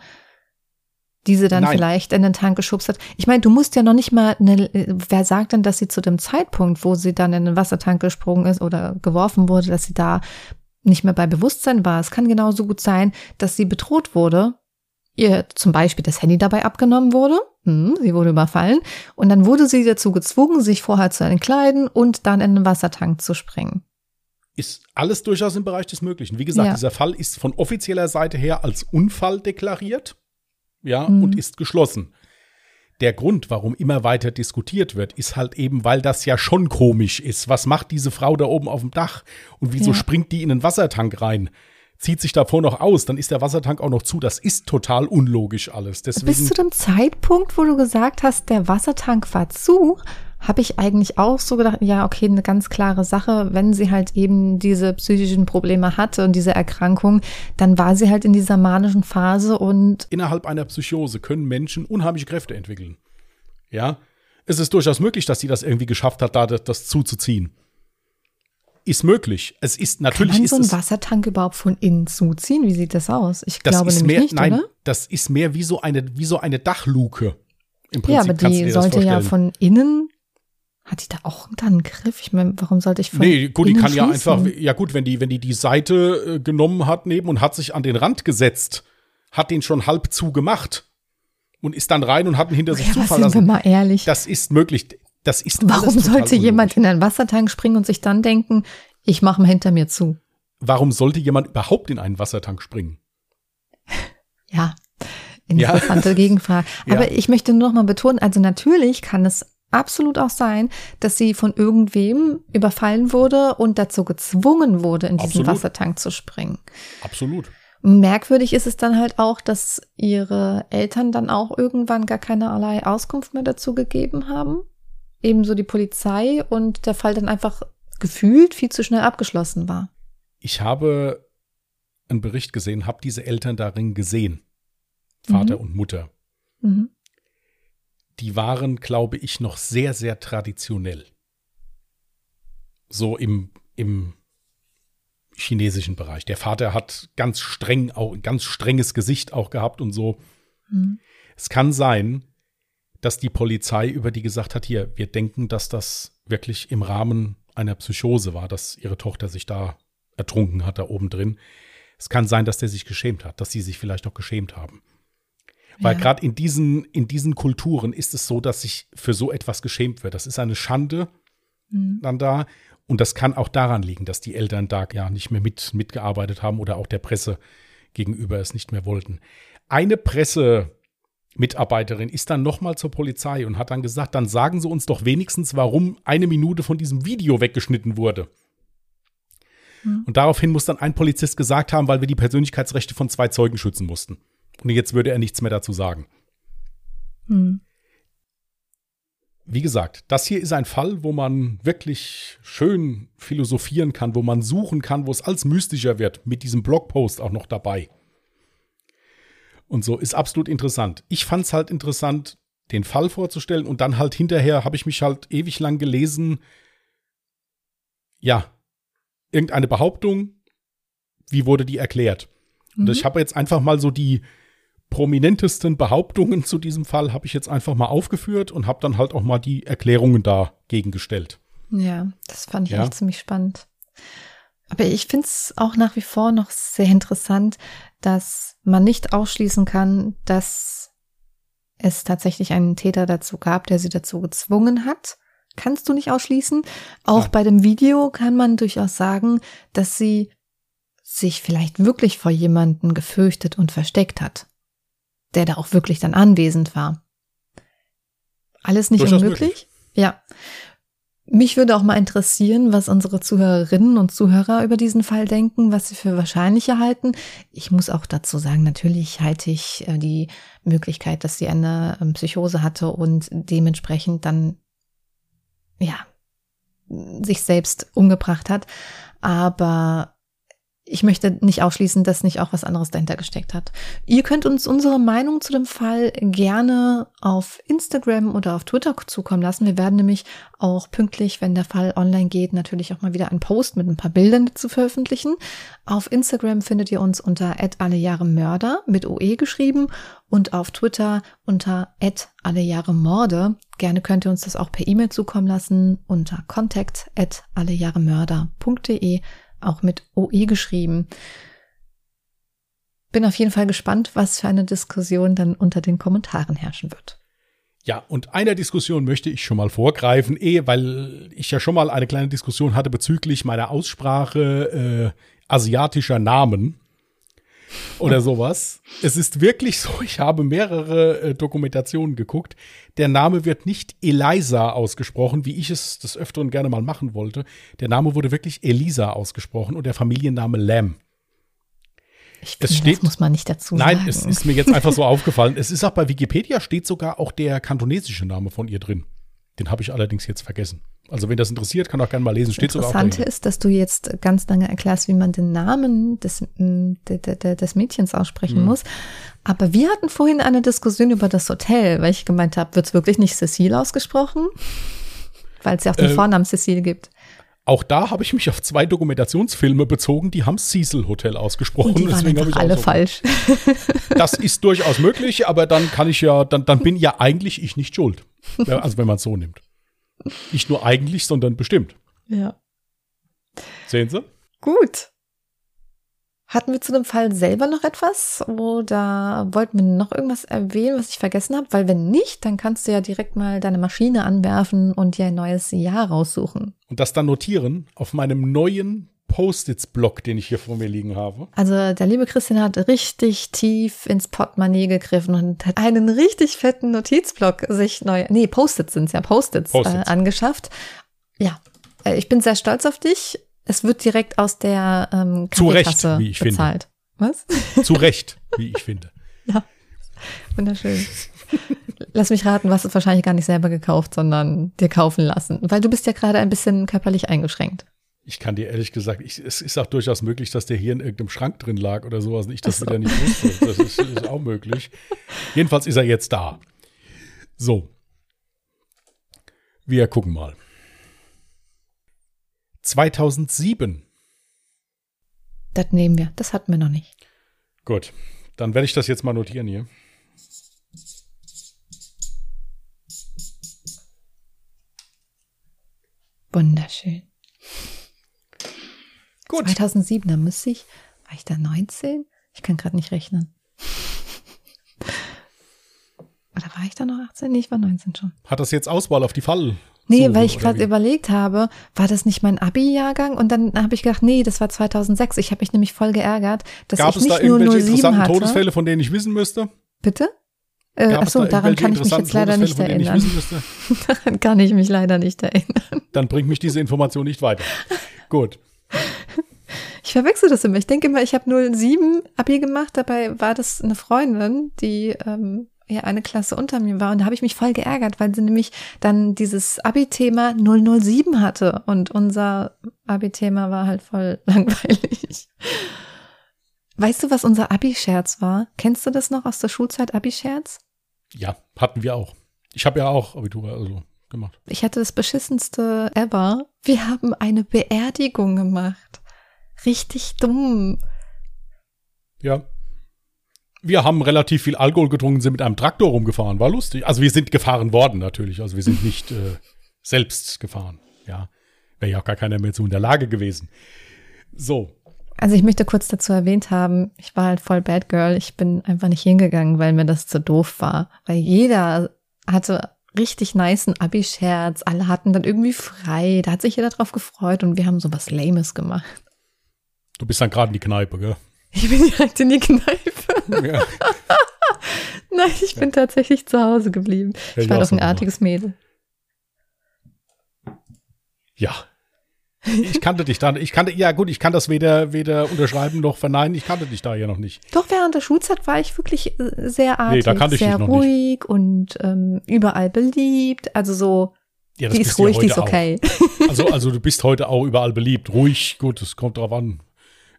diese dann Nein. vielleicht in den Tank geschubst hat. Ich meine, du musst ja noch nicht mal, eine, wer sagt denn, dass sie zu dem Zeitpunkt, wo sie dann in den Wassertank gesprungen ist oder geworfen wurde, dass sie da nicht mehr bei Bewusstsein war. Es kann genauso gut sein, dass sie bedroht wurde ihr zum Beispiel das Handy dabei abgenommen wurde. Hm, sie wurde überfallen. Und dann wurde sie dazu gezwungen, sich vorher zu entkleiden und dann in den Wassertank zu springen. Ist alles durchaus im Bereich des Möglichen. Wie gesagt, Ja. dieser Fall ist von offizieller Seite her als Unfall deklariert. Ja, Mhm. und ist geschlossen. Der Grund, warum immer weiter diskutiert wird, ist halt eben, weil das ja schon komisch ist. Was macht diese Frau da oben auf dem Dach? Und wieso Ja. springt die in den Wassertank rein? Zieht sich davor noch aus, dann ist der Wassertank auch noch zu. Das ist total unlogisch alles. Bis Deswegen, zu dem Zeitpunkt, wo du gesagt hast, der Wassertank war zu, habe ich eigentlich auch so gedacht, ja, okay, eine ganz klare Sache, wenn sie halt eben diese psychischen Probleme hatte und diese Erkrankung, dann war sie halt in dieser manischen Phase und innerhalb einer Psychose können Menschen unheimliche Kräfte entwickeln. Ja, es ist durchaus möglich, dass sie das irgendwie geschafft hat, da das, das zuzuziehen. Ist möglich. Es ist kann natürlich man ist so einen Wassertank überhaupt von innen zuziehen? Wie sieht das aus? Ich das glaube ist nämlich mehr, nicht, nein, oder? das ist mehr wie so eine wie so eine Dachluke. Im Prinzip Ja, aber die sollte ja von innen. Hat die da auch dann einen Griff? Ich meine, warum sollte ich von Nee, gut, die kann ja schließen? einfach, ja gut, wenn die, wenn die die Seite äh, genommen hat neben und hat sich an den Rand gesetzt, hat den schon halb zugemacht und ist dann rein und hat ihn hinter sich Ja, zufallen sind wir mal ehrlich? Das ist möglich. Das ist Warum sollte jemand in einen Wassertank springen und sich dann denken, ich mache mal hinter mir zu? Warum sollte jemand überhaupt in einen Wassertank springen? Ja, Ja. interessante Gegenfrage. Ja. Aber ich möchte nur noch mal betonen, also natürlich kann es absolut auch sein, dass sie von irgendwem überfallen wurde und dazu gezwungen wurde, in diesen Absolut. Wassertank zu springen. Absolut. Merkwürdig ist es dann halt auch, dass ihre Eltern dann auch irgendwann gar keinerlei Auskunft mehr dazu gegeben haben. Ebenso die Polizei und der Fall dann einfach gefühlt viel zu schnell abgeschlossen war. Ich habe einen Bericht gesehen, habe diese Eltern darin gesehen. Vater Mhm. und Mutter. Mhm. Die waren, glaube ich, noch sehr, sehr traditionell. So im, im chinesischen Bereich. Der Vater hat ganz streng, auch ganz strenges Gesicht auch gehabt und so. Mhm. Es kann sein, dass die Polizei über die gesagt hat, hier, wir denken, dass das wirklich im Rahmen einer Psychose war, dass ihre Tochter sich da ertrunken hat, da oben drin. Es kann sein, dass der sich geschämt hat, dass sie sich vielleicht auch geschämt haben. Weil Ja. gerade in diesen, in diesen Kulturen ist es so, dass sich für so etwas geschämt wird. Das ist eine Schande Mhm. dann da. Und das kann auch daran liegen, dass die Eltern da ja nicht mehr mit, mitgearbeitet haben oder auch der Presse gegenüber es nicht mehr wollten. Eine Pressemitarbeiterin ist dann nochmal zur Polizei und hat dann gesagt, dann sagen Sie uns doch wenigstens, warum eine Minute von diesem Video weggeschnitten wurde. Hm. Und daraufhin muss dann ein Polizist gesagt haben, weil wir die Persönlichkeitsrechte von zwei Zeugen schützen mussten. Und jetzt würde er nichts mehr dazu sagen. Mhm. Wie gesagt, das hier ist ein Fall, wo man wirklich schön philosophieren kann, wo man suchen kann, wo es als mystischer wird, mit diesem Blogpost auch noch dabei. Und so ist absolut interessant. Ich fand es halt interessant, den Fall vorzustellen und dann halt hinterher habe ich mich halt ewig lang gelesen. Ja, irgendeine Behauptung, wie wurde die erklärt? Und Mhm. ich habe jetzt einfach mal so die prominentesten Behauptungen zu diesem Fall habe ich jetzt einfach mal aufgeführt und habe dann halt auch mal die Erklärungen dagegen gestellt. Ja, das fand ich Ja. echt ziemlich spannend. Aber ich finde es auch nach wie vor noch sehr interessant, dass man nicht ausschließen kann, dass es tatsächlich einen Täter dazu gab, der sie dazu gezwungen hat. Kannst du nicht ausschließen. Auch Nein. bei dem Video kann man durchaus sagen, dass sie sich vielleicht wirklich vor jemanden gefürchtet und versteckt hat, der da auch wirklich dann anwesend war. Alles nicht Durchaus unmöglich? möglich. Ja. Mich würde auch mal interessieren, was unsere Zuhörerinnen und Zuhörer über diesen Fall denken, was sie für wahrscheinlicher halten. Ich muss auch dazu sagen, natürlich halte ich äh, die Möglichkeit, dass sie eine ähm, Psychose hatte und dementsprechend dann, ja, sich selbst umgebracht hat. Aber ich möchte nicht ausschließen, dass nicht auch was anderes dahinter gesteckt hat. Ihr könnt uns unsere Meinung zu dem Fall gerne auf Instagram oder auf Twitter zukommen lassen. Wir werden nämlich auch pünktlich, wenn der Fall online geht, natürlich auch mal wieder einen Post mit ein paar Bildern zu veröffentlichen. Auf Instagram findet ihr uns unter @allejahremörder mit OE geschrieben und auf Twitter unter @allejahremorde. Gerne könnt ihr uns das auch per E-Mail zukommen lassen unter contact allejahremörder.de auch mit OE geschrieben. bin auf jeden Fall gespannt, was für eine Diskussion dann unter den Kommentaren herrschen wird. Ja, und einer Diskussion möchte ich schon mal vorgreifen, eh, weil ich ja schon mal eine kleine Diskussion hatte bezüglich meiner Aussprache äh, asiatischer Namen oder sowas. Es ist wirklich so, ich habe mehrere äh, Dokumentationen geguckt. Der Name wird nicht Eliza ausgesprochen, wie ich es des Öfteren gerne mal machen wollte. Der Name wurde wirklich Elisa ausgesprochen und der Familienname Lamb. Ich finde, steht, das muss man nicht dazu nein, sagen. Nein, es ist mir jetzt einfach so aufgefallen. Es ist auch bei Wikipedia steht sogar auch der kantonesische Name von ihr drin. Den habe ich allerdings jetzt vergessen. Also wenn das interessiert, kann auch gerne mal lesen. Steht sogar auch Interessante ist, dass du jetzt ganz lange erklärst, wie man den Namen des, des Mädchens aussprechen hm. muss. Aber wir hatten vorhin eine Diskussion über das Hotel, weil ich gemeint habe, wird es wirklich nicht Cecile ausgesprochen? Weil es ja auch den äh, Vornamen Cecile gibt. Auch da habe ich mich auf zwei Dokumentationsfilme bezogen, die haben Cecil Hotel ausgesprochen. Und die waren Deswegen ich alle so falsch. Das ist durchaus möglich, aber dann kann ich ja, dann, dann bin ja eigentlich ich nicht schuld. Also wenn man es so nimmt. Nicht nur eigentlich, sondern bestimmt. Ja. Sehen Sie? Gut. Hatten wir zu dem Fall selber noch etwas oder wollten wir noch irgendwas erwähnen, was ich vergessen habe? Weil wenn nicht, dann kannst du ja direkt mal deine Maschine anwerfen und dir ein neues Jahr raussuchen. Und das dann notieren auf meinem neuen Post-its-Block, den ich hier vor mir liegen habe. Also der liebe Christian hat richtig tief ins Portemonnaie gegriffen und hat einen richtig fetten Notizblock sich neu, nee, Post-its sind ja, Post-its Post äh, angeschafft. Ja, äh, ich bin sehr stolz auf dich es wird direkt aus der ähm, Zu Recht, wie ich bezahlt. finde. Was? Zu Recht, wie ich finde. Ja, wunderschön. Lass mich raten, was ist wahrscheinlich gar nicht selber gekauft, sondern dir kaufen lassen, weil du bist ja gerade ein bisschen körperlich eingeschränkt. Ich kann dir ehrlich gesagt, ich, es ist auch durchaus möglich, dass der hier in irgendeinem Schrank drin lag oder sowas und ich das so. wieder nicht wusste. Das ist, ist auch möglich. Jedenfalls ist er jetzt da. So. Wir gucken mal. 2007. Das nehmen wir. Das hatten wir noch nicht. Gut. Dann werde ich das jetzt mal notieren hier. Wunderschön. Gut. 2007, da müsste ich, war ich da 19? Ich kann gerade nicht rechnen. Oder war ich da noch 18? Nee, ich war 19 schon. Hat das jetzt Auswahl auf die Fall? Nee, so, weil ich gerade überlegt habe, war das nicht mein Abi-Jahrgang? Und dann habe ich gedacht, nee, das war 2006. Ich habe mich nämlich voll geärgert, dass Gab ich nicht nur 07 hatte. Gab es da irgendwelche interessanten Todesfälle, von denen ich wissen müsste? Bitte? Äh, achso, daran kann ich mich jetzt leider nicht erinnern. daran kann ich mich leider nicht erinnern. Dann bringt mich diese Information nicht weiter. Gut. Ich verwechsel das immer. Ich denke immer, ich habe 07 Abi gemacht, dabei war das eine Freundin, die ähm, ja eine Klasse unter mir war und da habe ich mich voll geärgert, weil sie nämlich dann dieses Abi-Thema 007 hatte und unser Abi-Thema war halt voll langweilig. Weißt du, was unser Abi-Scherz war? Kennst du das noch aus der Schulzeit Abi-Scherz? Ja, hatten wir auch. Ich habe ja auch Abitur also gemacht. Ich hatte das beschissenste ever. Wir haben eine Beerdigung gemacht. Richtig dumm. Ja, wir haben relativ viel Alkohol getrunken, sind mit einem Traktor rumgefahren. War lustig. Also wir sind gefahren worden natürlich. Also wir sind nicht äh, selbst gefahren. Ja, wäre ja auch gar keiner mehr zu in der Lage gewesen. So. Also ich möchte kurz dazu erwähnt haben, ich war halt voll Bad Girl. Ich bin einfach nicht hingegangen, weil mir das zu doof war. Weil jeder hatte richtig niceen Abi-Scherz. Alle hatten dann irgendwie frei. Da hat sich jeder drauf gefreut und wir haben so was Lames gemacht. Du bist dann gerade in die Kneipe, gell? Ich bin direkt in die Kneipe. Ja. Nein, ich bin ja. tatsächlich zu Hause geblieben. ich war doch ein artiges Mädel. Ja. Ich kannte dich da. Ich kannte, ja gut, ich kann das weder, weder unterschreiben noch verneinen. Ich kannte dich da ja noch nicht. Doch, während der Schulzeit war ich wirklich äh, sehr artig, nee, da kannte ich sehr dich noch ruhig nicht. und ähm, überall beliebt. Also so, ja, die ist ruhig, die ist okay. Also, also du bist heute auch überall beliebt. Ruhig, gut, es kommt drauf an.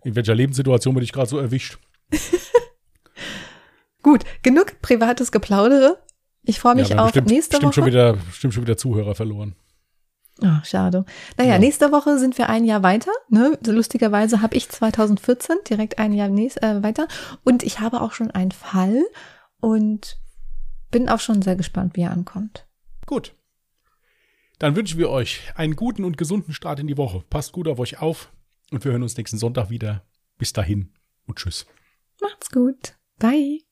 In welcher Lebenssituation bin ich gerade so erwischt? Gut, genug privates Geplaudere. Ich freue mich ja, auf bestimmt, nächste bestimmt Woche. Schon wieder, bestimmt schon wieder Zuhörer verloren. Ach, schade. Naja, ja. nächste Woche sind wir ein Jahr weiter. Ne? Lustigerweise habe ich 2014 direkt ein Jahr nächst, äh, weiter. Und ich habe auch schon einen Fall und bin auch schon sehr gespannt, wie er ankommt. Gut. Dann wünschen wir euch einen guten und gesunden Start in die Woche. Passt gut auf euch auf. Und wir hören uns nächsten Sonntag wieder. Bis dahin und tschüss. Macht's gut. Bye.